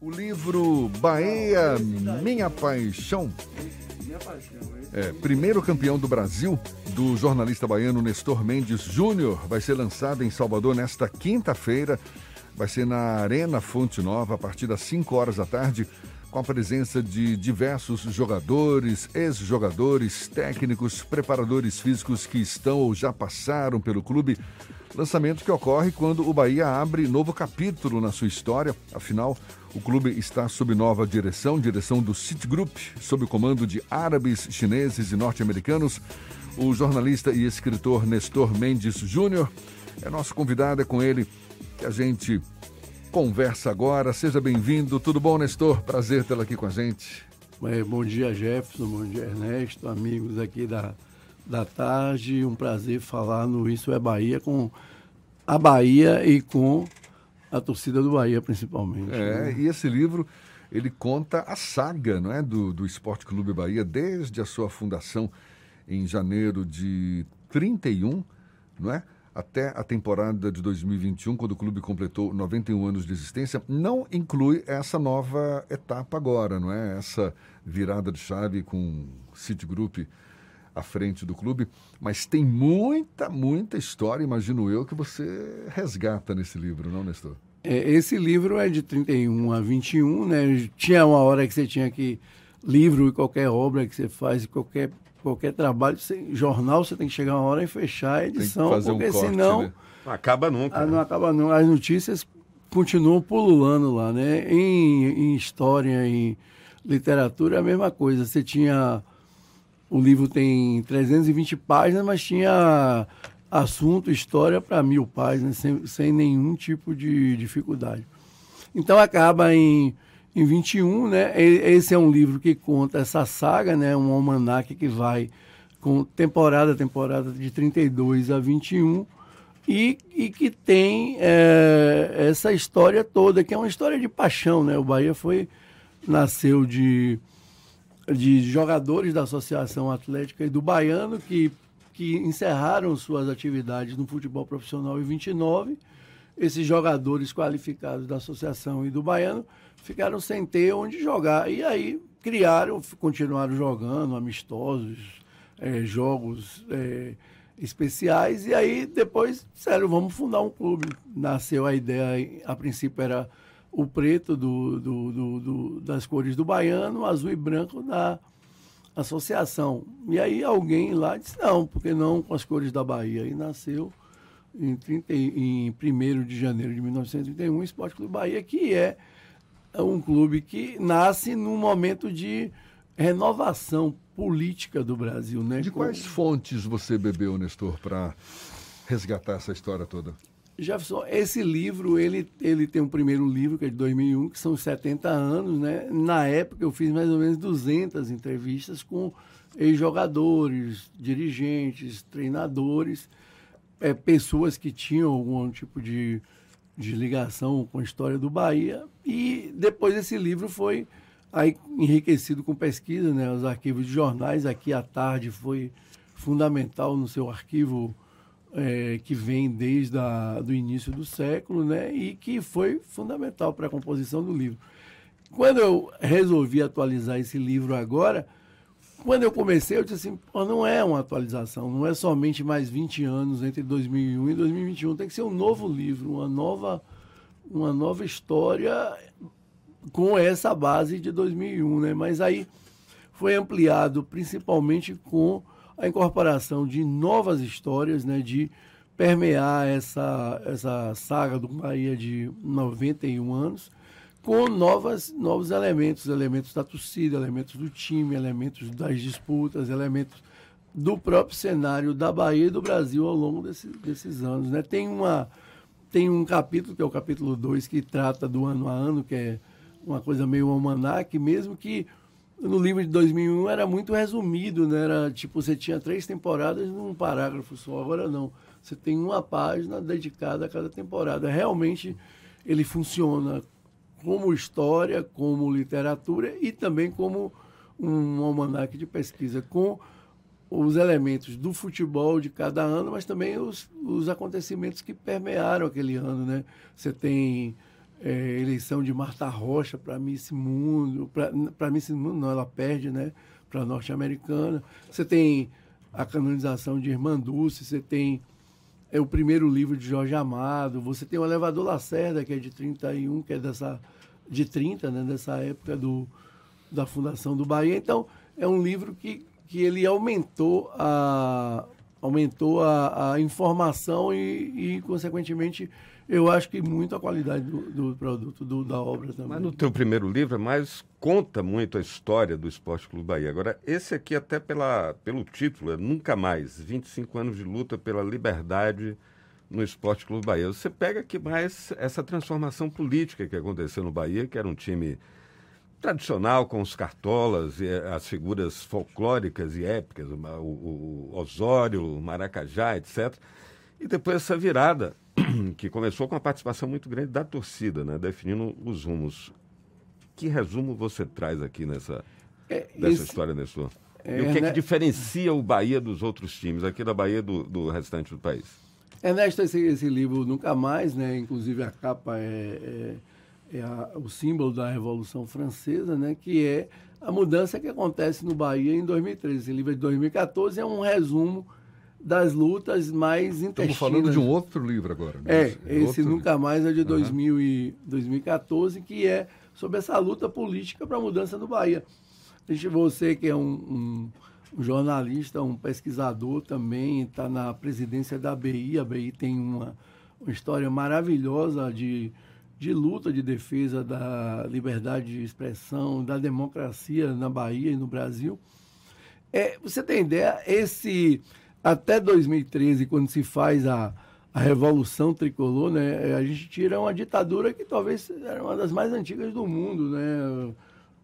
O livro Bahia, Minha Paixão. É, primeiro campeão do Brasil, do jornalista baiano Nestor Mendes Júnior, vai ser lançado em Salvador nesta quinta-feira. Vai ser na Arena Fonte Nova, a partir das 5 horas da tarde, com a presença de diversos jogadores, ex-jogadores, técnicos, preparadores físicos que estão ou já passaram pelo clube. Lançamento que ocorre quando o Bahia abre novo capítulo na sua história. Afinal, o clube está sob nova direção, direção do Citigroup, sob o comando de árabes, chineses e norte-americanos. O jornalista e escritor Nestor Mendes Júnior é nosso convidado, é com ele que a gente conversa agora. Seja bem-vindo. Tudo bom, Nestor? Prazer tê-lo aqui com a gente. É, bom dia, Jefferson. Bom dia, Ernesto. Amigos aqui da, da tarde. Um prazer falar no Isso é Bahia com a Bahia e com a torcida do Bahia, principalmente. É, né? e esse livro ele conta a saga não é, do, do Esporte Clube Bahia, desde a sua fundação em janeiro de 31, não é? Até a temporada de 2021, quando o clube completou 91 anos de existência, não inclui essa nova etapa agora, não é? Essa virada de chave com Citigroup à frente do clube, mas tem muita, muita história, imagino eu, que você resgata nesse livro, não, Nestor? É, esse livro é de 31 a 21, né? Tinha uma hora que você tinha que livro e qualquer obra que você faz, qualquer qualquer trabalho, você, jornal, você tem que chegar uma hora e fechar a edição, porque um corte, senão né? não acaba nunca. Não acaba nunca. As notícias continuam pululando lá, né? Em, em história, em literatura, é a mesma coisa. Você tinha o livro tem 320 páginas, mas tinha assunto, história para mil páginas, sem, sem nenhum tipo de dificuldade. Então acaba em, em 21, né? Esse é um livro que conta essa saga, né? Um almanaque que vai com temporada temporada de 32 a 21 e, e que tem é, essa história toda, que é uma história de paixão, né? O Bahia foi nasceu de de jogadores da Associação Atlética e do Baiano que, que encerraram suas atividades no futebol profissional em 29. Esses jogadores qualificados da Associação e do Baiano ficaram sem ter onde jogar. E aí criaram, continuaram jogando amistosos, é, jogos é, especiais. E aí depois disseram, vamos fundar um clube. Nasceu a ideia, a princípio era o preto do, do, do, do, das cores do baiano, azul e branco da associação. E aí alguém lá disse, não, porque não com as cores da Bahia? E nasceu em, 30, em 1 de janeiro de 1931 o Esporte Clube Bahia, que é um clube que nasce num momento de renovação política do Brasil. Né? De quais fontes você bebeu, Nestor, para resgatar essa história toda? Jefferson, esse livro, ele, ele tem um primeiro livro, que é de 2001, que são 70 anos, né? Na época eu fiz mais ou menos 200 entrevistas com ex-jogadores, dirigentes, treinadores, é, pessoas que tinham algum tipo de, de ligação com a história do Bahia. E depois esse livro foi aí, enriquecido com pesquisa, né? Os arquivos de jornais, aqui à tarde foi fundamental no seu arquivo é, que vem desde o início do século, né, e que foi fundamental para a composição do livro. Quando eu resolvi atualizar esse livro agora, quando eu comecei, eu disse assim, não é uma atualização, não é somente mais 20 anos entre 2001 e 2021, tem que ser um novo livro, uma nova, uma nova história com essa base de 2001, né? Mas aí foi ampliado principalmente com a incorporação de novas histórias, né, de permear essa, essa saga do Bahia de 91 anos com novas, novos elementos, elementos da torcida, elementos do time, elementos das disputas, elementos do próprio cenário da Bahia e do Brasil ao longo desse, desses anos. Né? Tem, uma, tem um capítulo, que é o capítulo 2, que trata do ano a ano, que é uma coisa meio almanac, mesmo que no livro de 2001 era muito resumido, né? Era tipo, você tinha três temporadas num parágrafo só. Agora não. Você tem uma página dedicada a cada temporada. Realmente ele funciona como história, como literatura e também como um almanaque de pesquisa, com os elementos do futebol de cada ano, mas também os, os acontecimentos que permearam aquele ano, né? Você tem é, eleição de Marta Rocha para Miss Mundo, para Miss Mundo não, ela perde, né? Para norte-americana. Você tem a canonização de Irmã Dulce, você tem é, o primeiro livro de Jorge Amado, você tem o Elevador Lacerda, que é de 31, que é dessa de 30, né, dessa época do, da fundação do Bahia. Então, é um livro que, que ele aumentou a, aumentou a, a informação e, e, consequentemente, eu acho que muito a qualidade do, do produto, do, da obra também. Mas no teu primeiro livro é mais conta muito a história do Esporte Clube Bahia. Agora, esse aqui até pela, pelo título, é Nunca Mais, 25 anos de luta pela liberdade no Esporte Clube Bahia. Você pega aqui mais essa transformação política que aconteceu no Bahia, que era um time tradicional com os cartolas e eh, as figuras folclóricas e épicas, o, o, o Osório, o Maracajá, etc. E depois essa virada, que começou com a participação muito grande da torcida, né, definindo os rumos. Que resumo você traz aqui nessa é, dessa esse, história, Nestor? É, e o que, é né? que diferencia o Bahia dos outros times, aqui da Bahia do, do restante do país? Ernesto, esse, esse livro Nunca Mais, né? inclusive a capa é, é é a, o símbolo da Revolução Francesa, né, que é a mudança que acontece no Bahia em 2013. Esse livro é de 2014 é um resumo das lutas mais intestinas. Estamos falando de um outro livro agora. Né? É, esse, esse Nunca livro. Mais é de 2000 e 2014, que é sobre essa luta política para a mudança do Bahia. Você que é um, um, um jornalista, um pesquisador também, está na presidência da BI. A BI tem uma, uma história maravilhosa de de luta de defesa da liberdade de expressão, da democracia na Bahia e no Brasil. É, você tem ideia, esse até 2013, quando se faz a, a Revolução Tricolor, né, a gente tira uma ditadura que talvez era uma das mais antigas do mundo, né,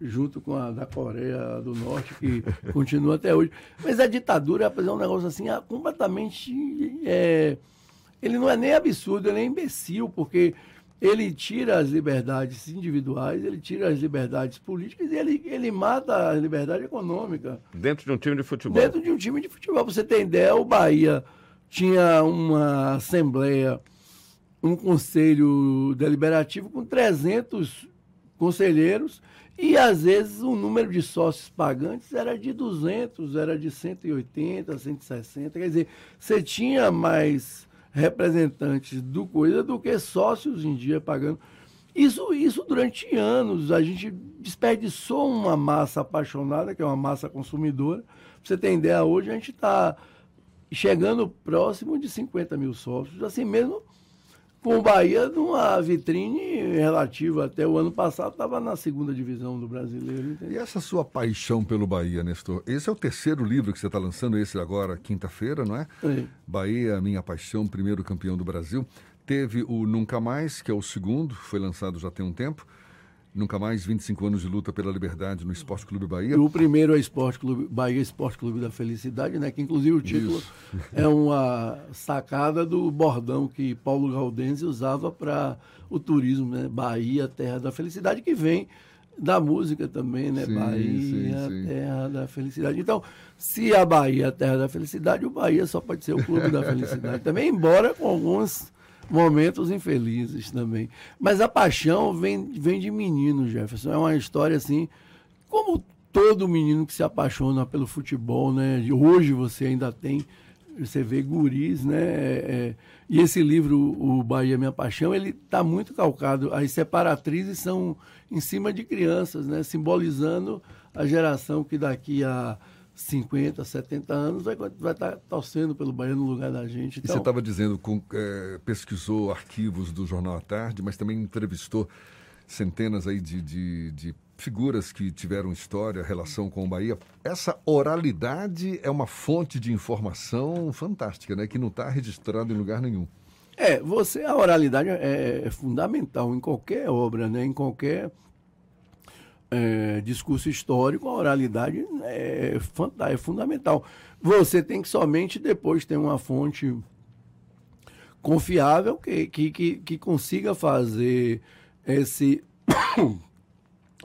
junto com a da Coreia do Norte, que continua até hoje. Mas a ditadura é um negócio assim completamente. É, ele não é nem absurdo, ele é imbecil, porque ele tira as liberdades individuais, ele tira as liberdades políticas e ele, ele mata a liberdade econômica. Dentro de um time de futebol. Dentro de um time de futebol. Você tem ideia, o Bahia tinha uma assembleia, um conselho deliberativo com 300 conselheiros e às vezes o número de sócios pagantes era de 200, era de 180, 160. Quer dizer, você tinha mais representantes do coisa do que sócios em dia pagando. Isso, isso durante anos. A gente desperdiçou uma massa apaixonada, que é uma massa consumidora. Pra você ter ideia, hoje a gente está chegando próximo de 50 mil sócios. Assim mesmo, com o Bahia numa vitrine relativa até o ano passado, estava na segunda divisão do brasileiro. Entendeu? E essa sua paixão pelo Bahia, Nestor? Esse é o terceiro livro que você está lançando, esse agora, quinta-feira, não é? é? Bahia, Minha Paixão, primeiro campeão do Brasil. Teve o Nunca Mais, que é o segundo, foi lançado já tem um tempo. Nunca mais 25 anos de luta pela liberdade no Esporte Clube Bahia. O primeiro é Esporte Clube Bahia Esporte Clube da Felicidade, né? Que inclusive o título Isso. é uma sacada do bordão que Paulo Gaudenzi usava para o turismo, né? Bahia, Terra da Felicidade, que vem da música também, né? Sim, Bahia, sim, sim. Terra da Felicidade. Então, se a Bahia é a Terra da Felicidade, o Bahia só pode ser o Clube da Felicidade também, embora com alguns momentos infelizes também. Mas a paixão vem, vem de menino, Jefferson. É uma história assim, como todo menino que se apaixona pelo futebol, né? Hoje você ainda tem, você vê guris, né? É, é e esse livro, O Bahia Minha Paixão, ele está muito calcado. As separatrizes são em cima de crianças, né? Simbolizando a geração que daqui a 50, 70 anos, vai, vai estar tá torcendo pelo Bahia no lugar da gente. Então... E você estava então dizendo, com, é, pesquisou arquivos do Jornal à Tarde, mas também entrevistou centenas aí de, de, de, figuras que tiveram história, relação com o Bahia. Essa oralidade é uma fonte de informação fantástica, né? Que não está registrada em lugar nenhum. É, você, a oralidade é, é fundamental em qualquer obra, né? Em qualquer é, discurso histórico, a oralidade é, é fundamental. Você tem que somente depois ter uma fonte confiável que, que, que, que consiga fazer esse.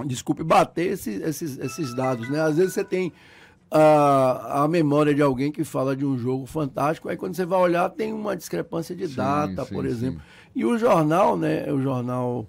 Desculpe, bater esses, esses, esses dados. Né? Às vezes você tem a, a memória de alguém que fala de um jogo fantástico, aí quando você vai olhar tem uma discrepância de sim, data, sim, por exemplo. Sim. E o jornal, né? O jornal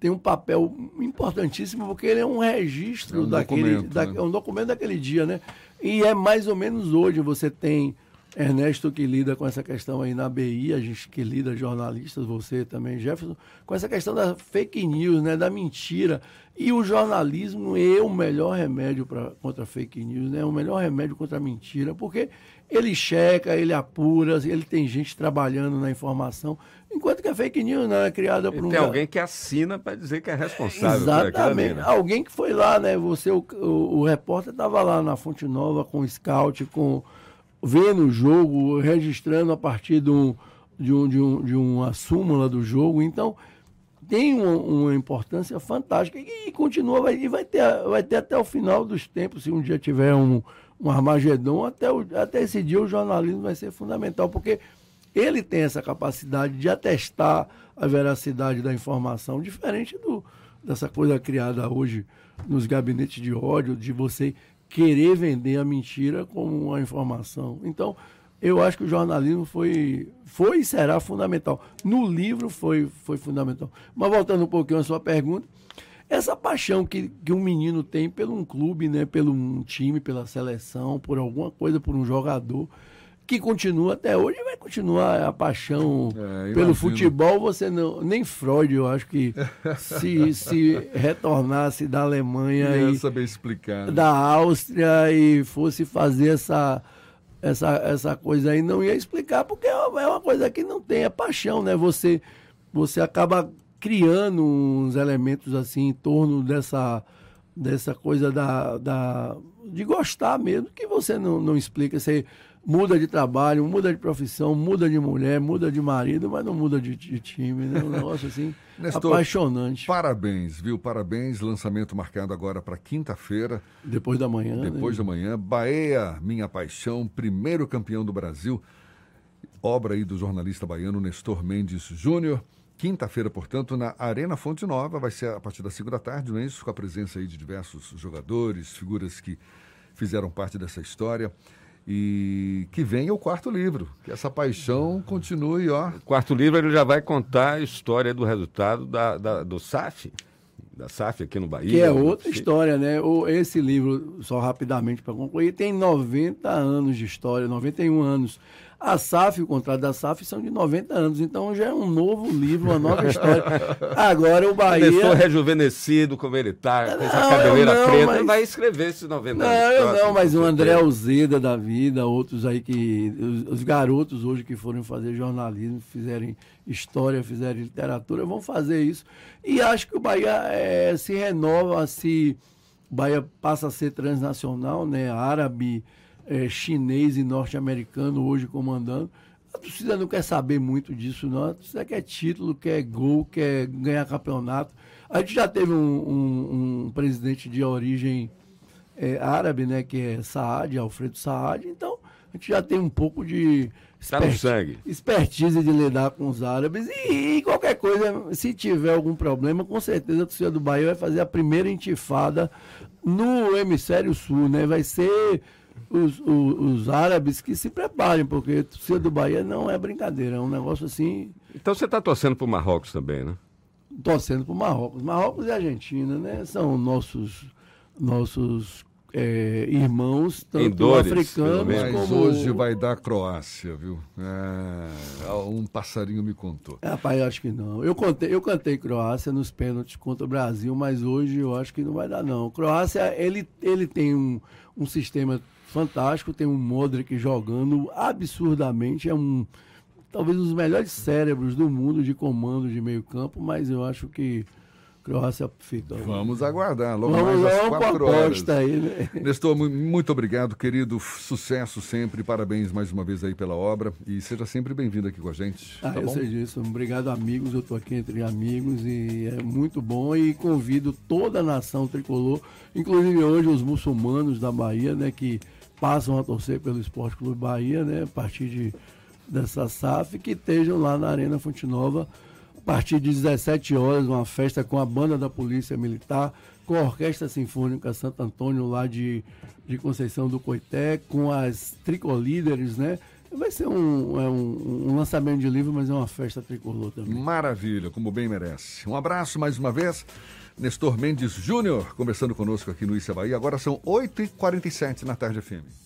tem um papel importantíssimo, porque ele é um registro é um daquele. Documento, da, né? É um documento daquele dia, né? E é mais ou menos hoje. Você tem Ernesto que lida com essa questão aí na BI, a gente que lida, jornalistas, você também, Jefferson, com essa questão da fake news, né? Da mentira. E o jornalismo é o melhor remédio pra, contra fake news, né? O melhor remédio contra a mentira, porque ele checa, ele apura, ele tem gente trabalhando na informação, enquanto que a fake news não é criada por um tem alguém que assina para dizer que é responsável por Exatamente. né? Alguém que foi lá, né? Você, o, o, o repórter estava lá na Fonte Nova com o scout, com vendo o jogo, registrando a partir de, um, de, um, de, um, de uma súmula do jogo. Então, tem uma, uma importância fantástica e, continua, vai, e vai, ter, vai ter até o final dos tempos, se um dia tiver um, um Armagedon, até, o, até esse dia o jornalismo vai ser fundamental, porque ele tem essa capacidade de atestar a veracidade da informação, diferente do, dessa coisa criada hoje nos gabinetes de ódio, de você querer vender a mentira como uma informação. Então, eu acho que o jornalismo foi, foi e será fundamental. No livro foi, foi fundamental. Mas voltando um pouquinho à sua pergunta, essa paixão que, que um menino tem pelo um clube, né, pelo um time, pela seleção, por alguma coisa, por um jogador, que continua até hoje, vai continuar a paixão É, pelo futebol. Você não, nem Freud, eu acho que se, se retornasse da Alemanha Ia e saber explicar. né? da Áustria e fosse fazer essa, essa, essa coisa aí, não ia explicar, porque é uma, é uma coisa que não tem, é paixão, né? Você, você acaba criando uns elementos assim em torno dessa, dessa coisa da, da, de gostar mesmo, que você não, não explica. Você muda de trabalho, muda de profissão, muda de mulher, muda de marido, mas não muda de, de time, né? Um negócio assim Nestor, apaixonante. Parabéns, viu? Parabéns. Lançamento marcado agora para quinta-feira, Depois da manhã. depois né? da manhã. Bahia, Minha Paixão, primeiro campeão do Brasil. Obra aí do jornalista baiano Nestor Mendes Júnior. Quinta-feira, portanto, na Arena Fonte Nova, vai ser a partir das 5 da tarde, não é isso? Com a presença aí de diversos jogadores, figuras que fizeram parte dessa história. E que venha o quarto livro, que essa paixão continue, ó. O quarto livro ele já vai contar a história do resultado da, da- do SAF, da SAF aqui no Bahia. Que é outra Sim. história, né? O- Esse livro, só rapidamente para concluir, tem 90 anos de história, 91 anos. A SAF, o contrato da SAF, são de 90 anos. Então já é um novo livro, uma nova história. Agora o Bahia. Nestor rejuvenescido, como ele está, com essa Não, cabeleira eu não, preta, mas- vai escrever esses 90 Não, anos. eu próximos, não, mas o André. Alzeda da vida, outros aí que. Os, os garotos hoje que foram fazer jornalismo, fizerem história, fizerem literatura, vão fazer isso. E acho que o Bahia eh, se renova, se. O Bahia passa a ser transnacional, né? Árabe, eh, chinês e norte-americano hoje comandando. A torcida não quer saber muito disso, não. A torcida quer título, quer gol, quer ganhar campeonato. A gente já teve um, um- um presidente de origem é, árabe, né, que é Saad, Alfredo Saad, então a gente já tem um pouco de no sangue. expertise de lidar com os árabes e, e qualquer coisa, se tiver algum problema, com certeza a torcida do Bahia vai fazer a primeira intifada no hemisfério sul, né, vai ser os, os, os árabes que se preparem, porque torcida do Bahia não é brincadeira, é um negócio assim, Então você está torcendo para o Marrocos também, né? torcendo para o Marrocos. Marrocos e Argentina, né? São nossos, nossos é, irmãos, tanto dores, africanos. Mas como... hoje vai dar Croácia, viu? É, um passarinho me contou. Rapaz, eu acho que não. Eu, contei, eu cantei Croácia nos pênaltis contra o Brasil, mas hoje eu acho que não vai dar, não. Croácia, ele, ele tem um, um sistema fantástico, tem um Modric jogando absurdamente, é um talvez um dos melhores cérebros do mundo de comando de meio campo, mas eu acho que Croácia fica. Vamos aguardar, logo Vamos mais às quatro horas. aí, né? Nestor, mu- muito obrigado, querido. Sucesso sempre. Parabéns mais uma vez aí pela obra. E seja sempre bem-vindo aqui com a gente. Ah, tá eu bom? sei disso. Obrigado, amigos. Eu estou aqui entre amigos e é muito bom. E convido toda a nação tricolor, inclusive hoje os muçulmanos da Bahia, né, que passam a torcer pelo Esporte Clube Bahia, né, a partir de, dessa SAF, que estejam lá na Arena Fonte Nova. A partir de 17 horas, uma festa com a banda da Polícia Militar, com a Orquestra Sinfônica Santo Antônio lá de, de Conceição do Coité, com as tricolíderes, né? Vai ser um, é um, um, lançamento de livro, mas é uma festa tricolor também. Maravilha, como bem merece. Um abraço mais uma vez. Nestor Mendes Júnior, conversando conosco aqui no Issa Bahia. Agora são 8h47 na tarde FM.